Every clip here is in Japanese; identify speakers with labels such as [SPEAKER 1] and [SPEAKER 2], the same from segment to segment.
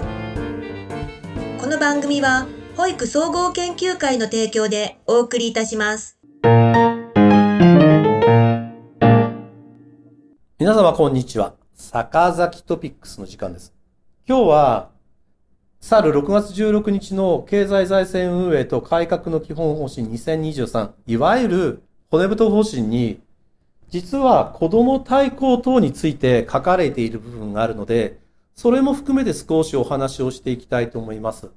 [SPEAKER 1] この番組は保育総合研究会の提供でお送りいたします。
[SPEAKER 2] 皆様こんにちは。坂崎トピックスの時間です。今日は去る6月16日の経済財政運営と改革の基本方針2023いわゆる骨太方針に実は子供対抗等について書かれている部分があるので、それも含めて少しお話をしていきたいと思います。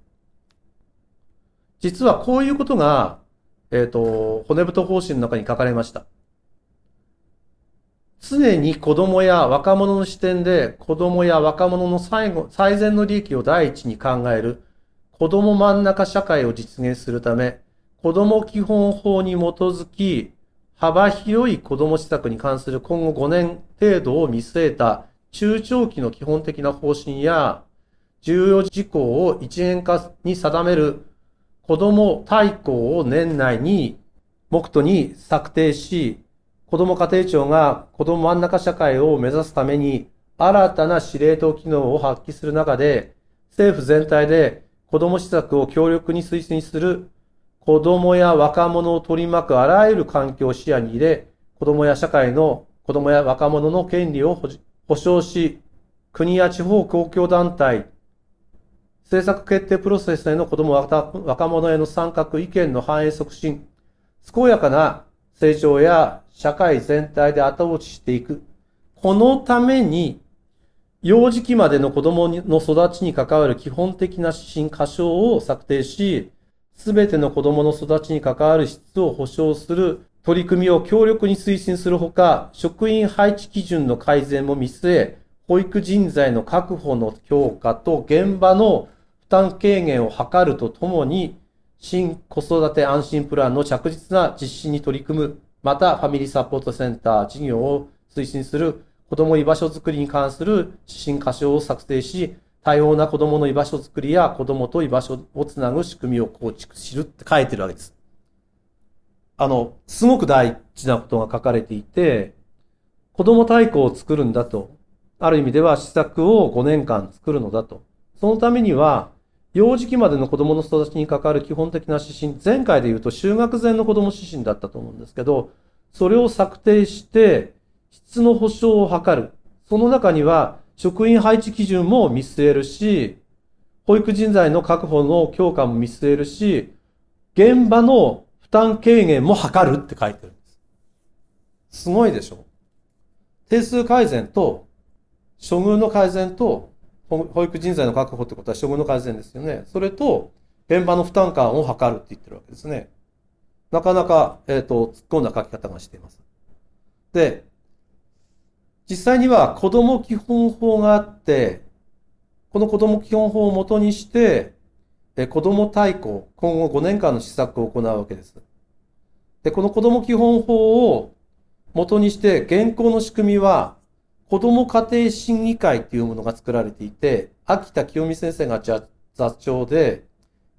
[SPEAKER 2] 実はこういうことが、えっ、ー、と、骨太方針の中に書かれました。常に子供や若者の視点で子供や若者の最後、最善の利益を第一に考える子供真ん中社会を実現するため、子供基本法に基づき、幅広い子ども施策に関する今後5年程度を見据えた中長期の基本的な方針や重要事項を一元化に定める子ども大綱を年内に目途に策定し、子ども家庭庁が子ども真ん中社会を目指すために新たな司令塔機能を発揮する中で、政府全体で子ども施策を強力に推進する子供や若者を取り巻くあらゆる環境を視野に入れ、子供や社会の子供や若者の権利を保障し、国や地方公共団体、政策決定プロセスへの子供若者への参画意見の反映促進、健やかな成長や社会全体で後押ししていく。このために、幼児期までの子供の育ちに関わる基本的な指針、箇所を策定し、すべての子供の育ちに関わる質を保障する取り組みを強力に推進するほか、職員配置基準の改善も見据え、保育人材の確保の強化と現場の負担軽減を図るとともに、新子育て安心プランの着実な実施に取り組む、またファミリーサポートセンター事業を推進する子供居場所づくりに関する指針箇所を作成し、多様な子供の居場所づくりや子供と居場所をつなぐ仕組みを構築するって書いてるわけです。あの、すごく大事なことが書かれていて、子供大綱を作るんだと。ある意味では施策を5年間作るのだと。そのためには、幼児期までの子供の育ちに関わる基本的な指針、前回で言うと就学前の子供指針だったと思うんですけど、それを策定して、質の保障を図る。その中には、職員配置基準も見据えるし、保育人材の確保の強化も見据えるし、現場の負担軽減も図るって書いてるんです。すごいでしょ？定数改善と、処遇の改善と、保育人材の確保ってことは処遇の改善ですよね。それと、現場の負担感を図るって言ってるわけですね。なかなか、えっ、ー、と、突っ込んだ書き方がしています。で、実際には子供基本法があって、この子供基本法をもとにして、子供大綱、今後5年間の施策を行うわけです。で、この子供基本法をもとにして、現行の仕組みは、子供家庭審議会っていうものが作られていて、秋田清美先生が座長で、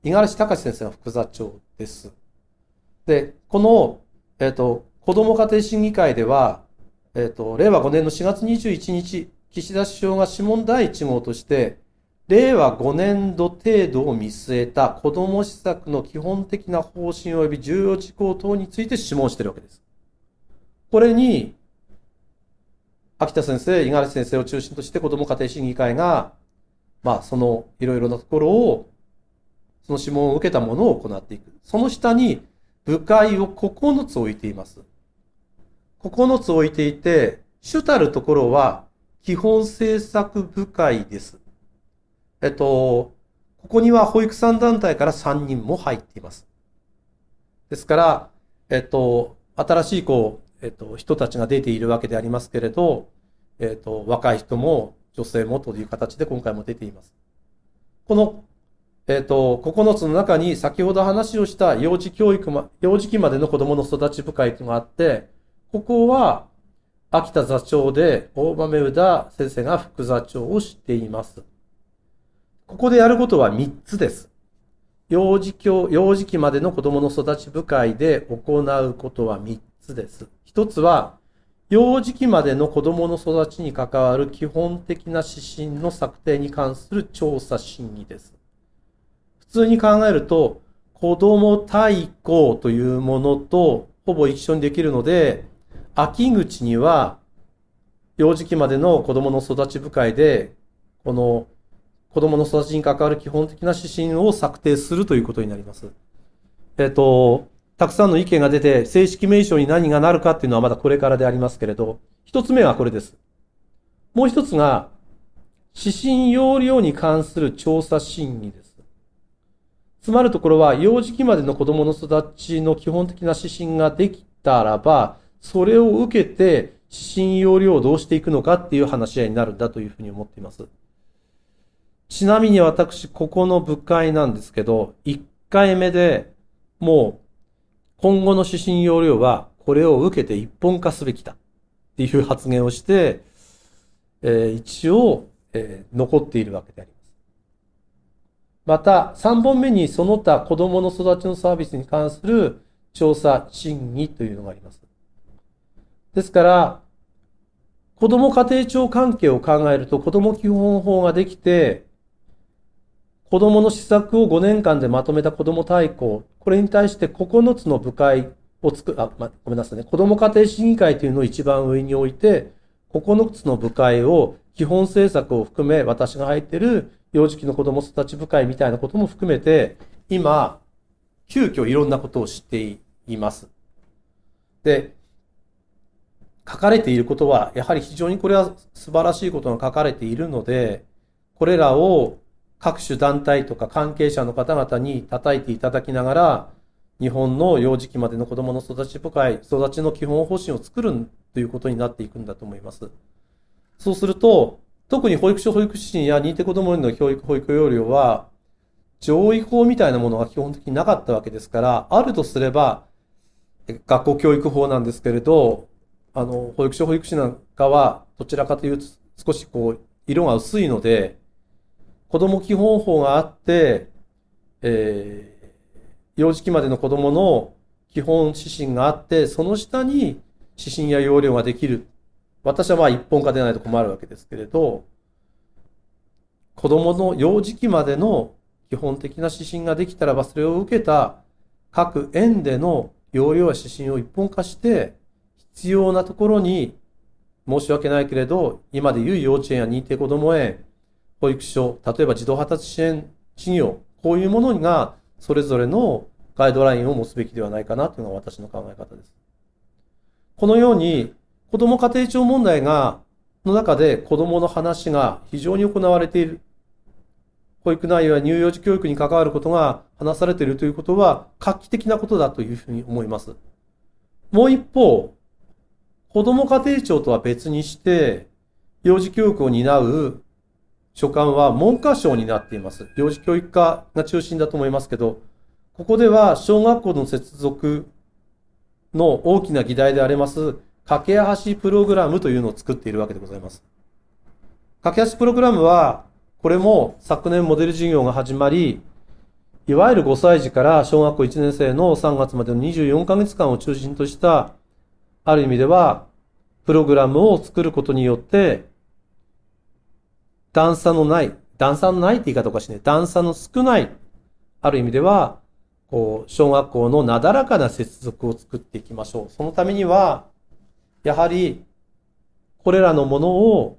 [SPEAKER 2] 五十嵐隆先生が副座長です。で、この、えっ、ー、と、子供家庭審議会では、えっ、ー、と、令和5年の4月21日、岸田首相が諮問第1号として、令和5年度程度を見据えた子ども施策の基本的な方針及び重要事項等について諮問しているわけです。これに、秋田先生、五十嵐先生を中心として子ども家庭審議会が、まあ、そのいろいろなところを、その諮問を受けたものを行っていく。その下に部会を9つ置いています。9つ置いていて、主たるところは基本政策部会です。えっと、ここには保育産団体から3人も入っています。ですから、えっと、新しいこう、えっと、人たちが出ているわけでありますけれど、えっと、若い人も女性もという形で今回も出ています。この、えっと、9つの中に先ほど話をした幼児教育ま、幼児期までの子供の育ち部会というのがあって、ここは、秋田座長で大豆宇田先生が副座長をしています。ここでやることは3つです。幼児教、幼児期までの子供の育ち部会で行うことは3つです。1つは、幼児期までの子供の育ちに関わる基本的な指針の策定に関する調査審議です。普通に考えると、子供対抗というものとほぼ一緒にできるので、秋口には幼児期までの子供の育ち部会で、この子供の育ちに関わる基本的な指針を策定するということになります。えっと、たくさんの意見が出て、正式名称に何がなるかっていうのはまだこれからでありますけれど、一つ目はこれです。もう一つが、指針要領に関する調査審議です。つまるところは、幼児期までの子供の育ちの基本的な指針ができたらば、それを受けて、指針要領をどうしていくのかっていう話し合いになるんだというふうに思っています。ちなみに私、ここの部会なんですけど、1回目でもう今後の指針要領はこれを受けて一本化すべきだっていう発言をして、えー、一応、えー、残っているわけであります。また、3本目にその他子供の育ちのサービスに関する調査審議というのがあります。ですから、子供家庭庁関係を考えると子供基本法ができて、子供の施策を5年間でまとめた子供大綱、これに対して9つの部会を作る、あ、ま、ごめんなさいね。子供家庭審議会というのを一番上に置いて、9つの部会を基本政策を含め、私が入っている幼児期の子供育ち部会みたいなことも含めて、今、急遽いろんなことを知っています。で、書かれていることは、やはり非常にこれは素晴らしいことが書かれているので、これらを各種団体とか関係者の方々に叩いていただきながら、日本の幼児期までの子供の育ち部会、育ちの基本方針を作るということになっていくんだと思います。そうすると、特に保育所保育士や認定子供への教育保育要領は、上位法みたいなものが基本的になかったわけですから、あるとすれば、学校教育法なんですけれど、あの、保育所保育士なんかは、どちらかというと少しこう、色が薄いので、子供基本法があって、えー、幼児期までの子供の基本指針があって、その下に指針や要領ができる。私はまあ一本化でないと困るわけですけれど、子供の幼児期までの基本的な指針ができたらば、それを受けた各園での要領や指針を一本化して、必要なところに申し訳ないけれど、今でいう幼稚園や認定こども園、保育所、例えば児童発達支援事業、こういうものがそれぞれのガイドラインを持つべきではないかなというのが私の考え方です。このように、子ども家庭庁問題が、の中で子どもの話が非常に行われている。保育内容や乳幼児教育に関わることが話されているということは画期的なことだというふうに思います。もう一方、子ども家庭庁とは別にして、幼児教育を担う所管は文科省になっています。幼児教育課が中心だと思いますけど、ここでは小学校の接続の大きな議題であります、架け橋プログラムというのを作っているわけでございます。架け橋プログラムは、これも昨年モデル事業が始まり、いわゆる5歳児から小学校1年生の3月までの24ヶ月間を中心とした、ある意味では、プログラムを作ることによって、段差のない、段差のないって言い方おかしいね。段差の少ない、ある意味では、こう、小学校のなだらかな接続を作っていきましょう。そのためには、やはり、これらのものを、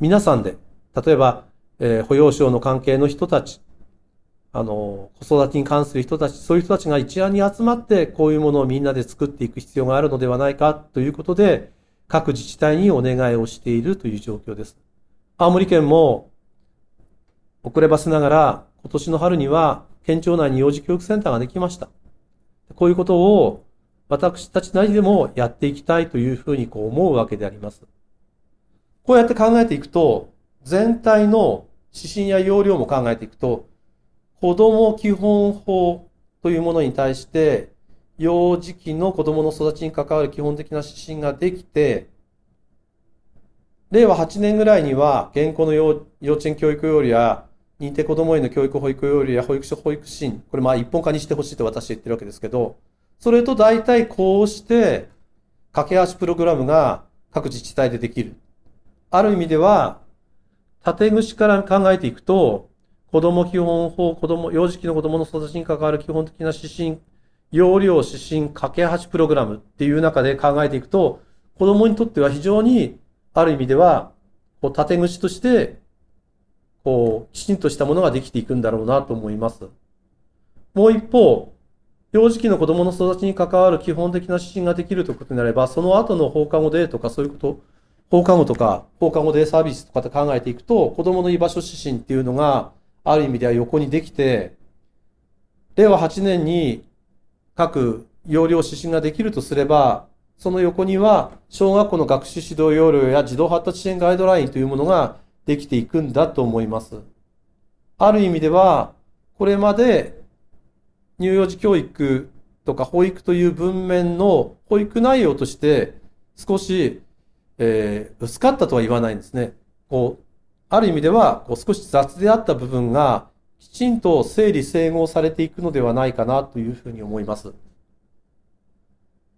[SPEAKER 2] 皆さんで、例えば、えー、保養省の関係の人たち、あの、子育てに関する人たち、そういう人たちが一覧に集まって、こういうものをみんなで作っていく必要があるのではないかということで、各自治体にお願いをしているという状況です。青森県も遅ればせながら今年の春には県庁内に幼児教育センターができました。こういうことを私たちなりでもやっていきたいというふうにこう思うわけであります。こうやって考えていくと、全体の指針や要領も考えていくと、子供基本法というものに対して、幼児期の子供の育ちに関わる基本的な指針ができて、令和8年ぐらいには、現行の幼稚園教育要領や、認定子どもへの教育保育要領や保育所保育士、これまあ一本化にしてほしいと私は言ってるわけですけど、それと大体こうして、架け橋プログラムが各自治体でできる。ある意味では、縦串から考えていくと、子供基本法、子供、幼児期の子供の育ちに関わる基本的な指針、容量指針、架け橋プログラムっていう中で考えていくと、子供にとっては非常に、ある意味では、こう、縦串として、こう、きちんとしたものができていくんだろうなと思います。もう一方、幼児期の子供の育ちに関わる基本的な指針ができるということになれば、その後の放課後デーとかそういうこと、放課後とか放課後デーサービスとかって考えていくと、子供の居場所指針っていうのが、ある意味では横にできて、令和8年に各要領指針ができるとすれば、その横には小学校の学習指導要領や児童発達支援ガイドラインというものができていくんだと思います。ある意味では、これまで乳幼児教育とか保育という文面の保育内容として少し、えー、薄かったとは言わないんですね。こう、ある意味ではこう少し雑であった部分がきちんと整理整合されていくのではないかなというふうに思います。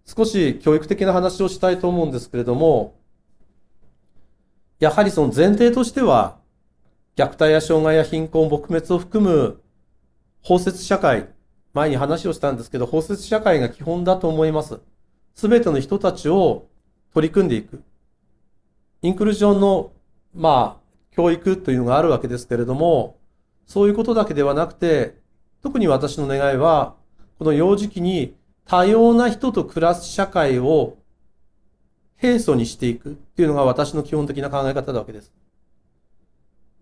[SPEAKER 2] 少し教育的な話をしたいと思うんですけれども、やはりその前提としては、虐待や障害や貧困、撲滅を含む包摂社会、前に話をしたんですけど、包摂社会が基本だと思います。すべての人たちを取り組んでいく。インクルージョンの、まあ、教育というのがあるわけですけれども、そういうことだけではなくて、特に私の願いは、この幼児期に多様な人と暮らす社会を平素にしていくっていうのが私の基本的な考え方なわけです。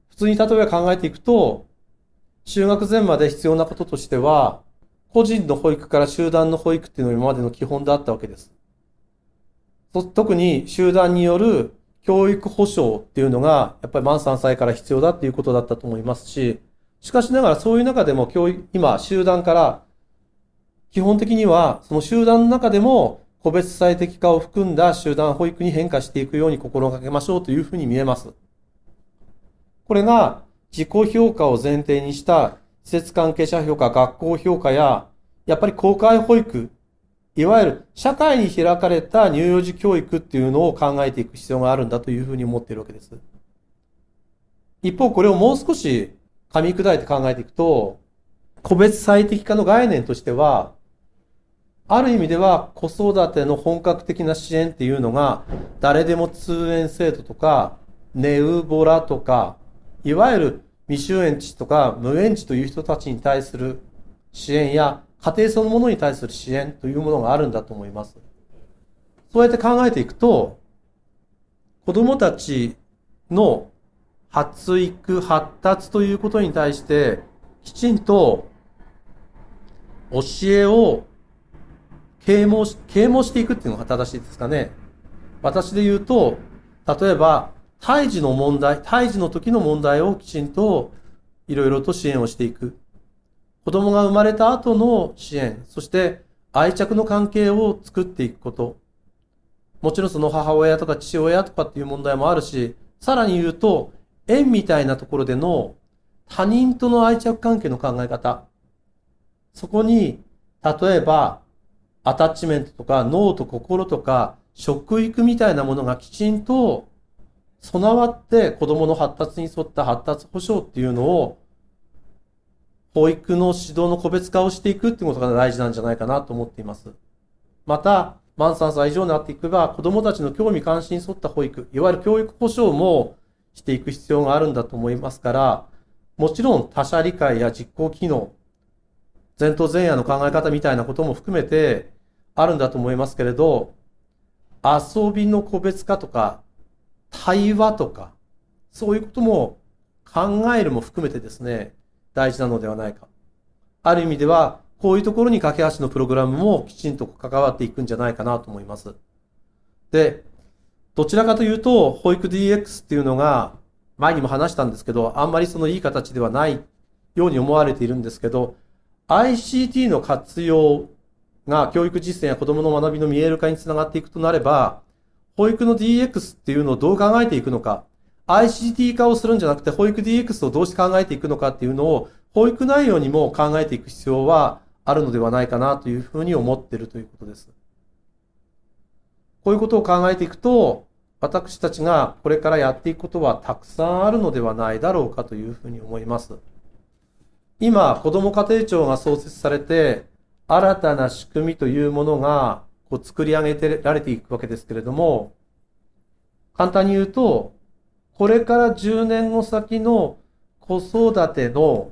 [SPEAKER 2] 普通に例えば考えていくと、就学前まで必要なこととしては、個人の保育から集団の保育っていうのが今までの基本であったわけです。特に集団による教育保障っていうのが、やっぱり満3歳から必要だっていうことだったと思いますし、しかしながらそういう中でも教育、今集団から基本的にはその集団の中でも個別最適化を含んだ集団保育に変化していくように心がけましょうというふうに見えます。これが自己評価を前提にした施設関係者評価、学校評価や、やっぱり公開保育、いわゆる社会に開かれた乳幼児教育っていうのを考えていく必要があるんだというふうに思っているわけです。一方、これをもう少し噛み砕いて考えていくと、個別最適化の概念としては、ある意味では子育ての本格的な支援っていうのが、誰でも通園制度とか、ネウボラとか、いわゆる未就園児とか無園児という人たちに対する支援や家庭そのものに対する支援というものがあるんだと思います。そうやって考えていくと、子供たちの発育、発達ということに対して、きちんと教えを啓蒙し、啓蒙していくっていうのが正しいですかね。私で言うと、例えば、胎児の問題、胎児の時の問題をきちんといろいろと支援をしていく。子供が生まれた後の支援、そして愛着の関係を作っていくこと。もちろんその母親とか父親とかっていう問題もあるし、さらに言うと、縁みたいなところでの他人との愛着関係の考え方。そこに、例えば、アタッチメントとか脳と心とか食育みたいなものがきちんと備わって子供の発達に沿った発達保障っていうのを、保育の指導の個別化をしていくってことが大事なんじゃないかなと思っています。また、満3歳以上になっていけば、子供たちの興味関心に沿った保育、いわゆる教育保障もしていく必要があるんだと思いますから、もちろん他者理解や実行機能、前頭前野の考え方みたいなことも含めてあるんだと思いますけれど、遊びの個別化とか、対話とか、そういうことも考えるも含めてですね、大事なのではないか。ある意味では、こういうところに架け橋のプログラムもきちんと関わっていくんじゃないかなと思います。で、どちらかというと、保育 DX っていうのが、前にも話したんですけど、あんまりそのいい形ではないように思われているんですけど、ICT の活用が教育実践や子供の学びの見える化につながっていくとなれば、保育の DX っていうのをどう考えていくのか、ICT 化をするんじゃなくて保育 DX をどうして考えていくのかっていうのを、保育内容にも考えていく必要はあるのではないかなというふうに思っているということです。こういうことを考えていくと、私たちがこれからやっていくことはたくさんあるのではないだろうかというふうに思います。今、子ども家庭庁が創設されて、新たな仕組みというものがこう作り上げてられていくわけですけれども、簡単に言うと、これから10年後先の子育ての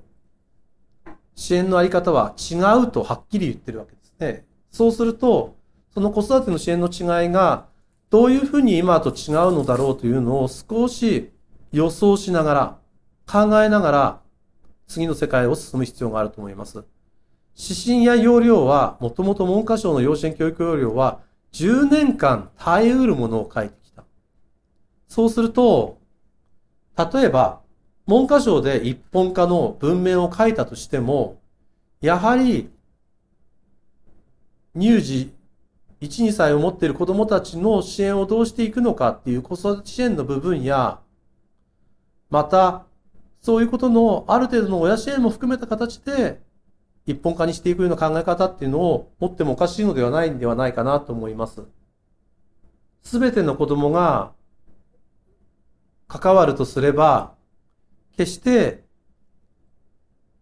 [SPEAKER 2] 支援のあり方は違うとはっきり言ってるわけですね。そうすると、その子育ての支援の違いがどういうふうに今と違うのだろうというのを少し予想しながら、考えながら、次の世界を進む必要があると思います。指針や要領は、もともと文科省の養子縁教育要領は、10年間耐えうるものを書いてきた。そうすると、例えば、文科省で一本化の文面を書いたとしても、やはり、乳児1、2歳を持っている子供たちの支援をどうしていくのかっていう子育て支援の部分や、また、そういうことのある程度の親支援も含めた形で、一本化にしていくような考え方っていうのを持ってもおかしいのではないんではないかなと思います。すべての子供が関わるとすれば、決して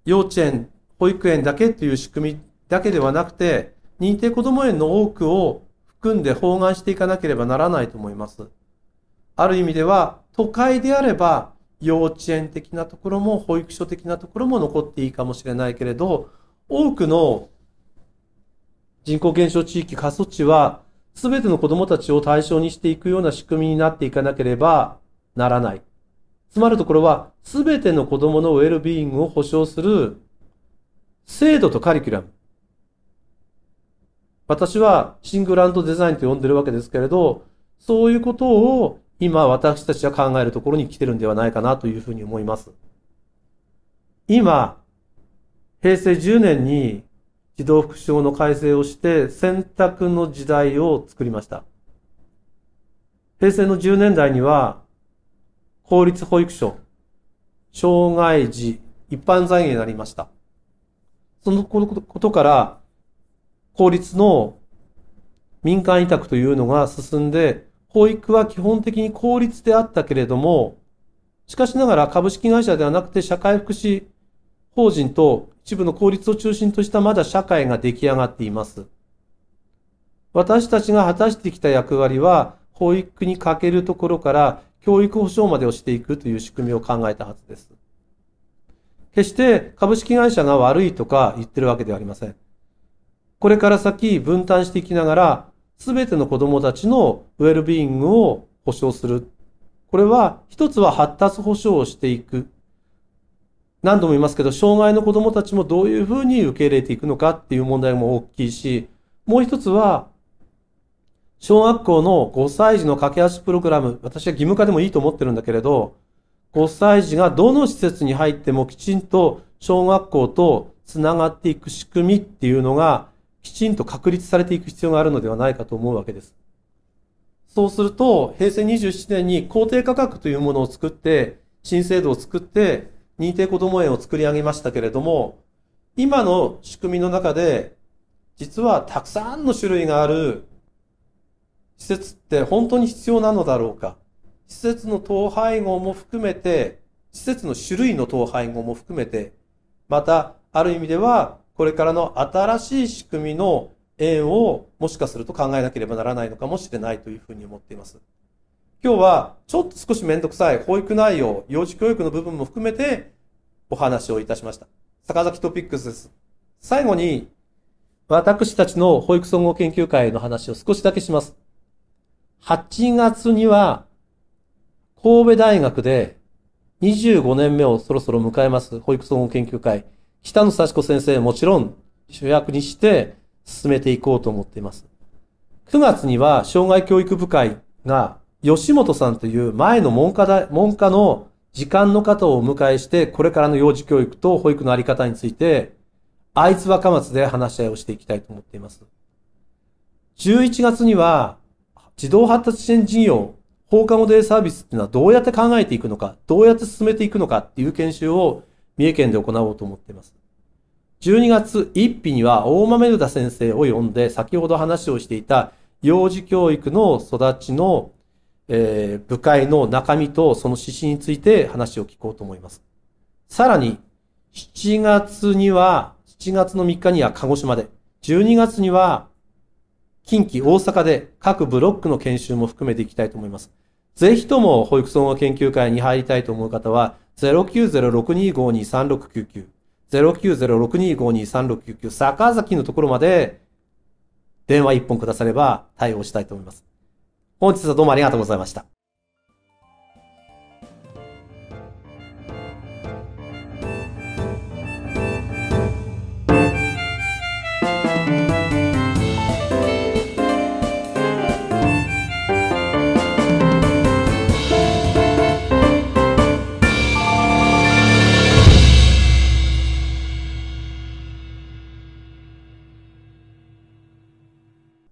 [SPEAKER 2] 幼稚園、保育園だけっていう仕組みだけではなくて、認定こども園の多くを含んで包含していかなければならないと思います。ある意味では、都会であれば、幼稚園的なところも保育所的なところも残っていいかもしれないけれど、多くの人口減少地域、過疎地は、すべての子供たちを対象にしていくような仕組みになっていかなければならない。つまるところは、すべての子供のウェルビーイングを保障する制度とカリキュラム。私はシングランドデザインと呼んでるわけですけれど、そういうことを今私たちは考えるところに来てるんではないかなというふうに思います。今、平成10年に児童福祉法の改正をして選択の時代を作りました。平成の10年代には、公立保育所、障害児、一般財源になりました。そのことから、法律の民間委託というのが進んで、保育は基本的に公立であったけれども、しかしながら株式会社ではなくて社会福祉法人と一部の公立を中心としたまだ社会が出来上がっています。私たちが果たしてきた役割は、保育にかけるところから教育保障までをしていくという仕組みを考えたはずです。決して株式会社が悪いとか言ってるわけではありません。これから先分担していきながら、すべての子供たちのウェルビーイングを保障する。これは、一つは発達保障をしていく。何度も言いますけど、障害の子供たちもどういうふうに受け入れていくのかっていう問題も大きいし、もう一つは、小学校の5歳児の駆け足プログラム、私は義務化でもいいと思ってるんだけれど、5歳児がどの施設に入ってもきちんと小学校とつながっていく仕組みっていうのがきちんと確立されていく必要があるのではないかと思うわけです。そうすると、平成27年に公定価格というものを作って、新制度を作って、認定こども園を作り上げましたけれども、今の仕組みの中で、実はたくさんの種類がある施設って本当に必要なのだろうか。施設の統廃合も含めて、施設の種類の統廃合も含めて、また、ある意味では、これからの新しい仕組みの縁をもしかすると考えなければならないのかもしれないというふうに思っています。今日はちょっと少しめんどくさい保育内容、幼児教育の部分も含めてお話をいたしました。坂崎トピックスです。最後に私たちの保育総合研究会の話を少しだけします。8月には神戸大学で25年目をそろそろ迎えます保育総合研究会。北野幸子先生もちろん主役にして進めていこうと思っています。9月には障害教育部会が吉本さんという前の文科大、文科の時間の方をお迎えして、これからの幼児教育と保育のあり方について、会津若松で話し合いをしていきたいと思っています。11月には、児童発達支援事業、放課後デイサービスっていうのはどうやって考えていくのか、どうやって進めていくのかっていう研修を三重県で行おうと思っています。12月1日には大豆田先生を呼んで先ほど話をしていた幼児教育の育ちの、えー部会の中身とその指針について話を聞こうと思います。さらに、7月には、7月の3日には鹿児島で、12月には近畿、大阪で各ブロックの研修も含めていきたいと思います。ぜひとも保育総合研究会に入りたいと思う方は、090-6252-3699、090-6252-3699、坂崎のところまで電話一本くだされば対応したいと思います。本日はどうもありがとうございました。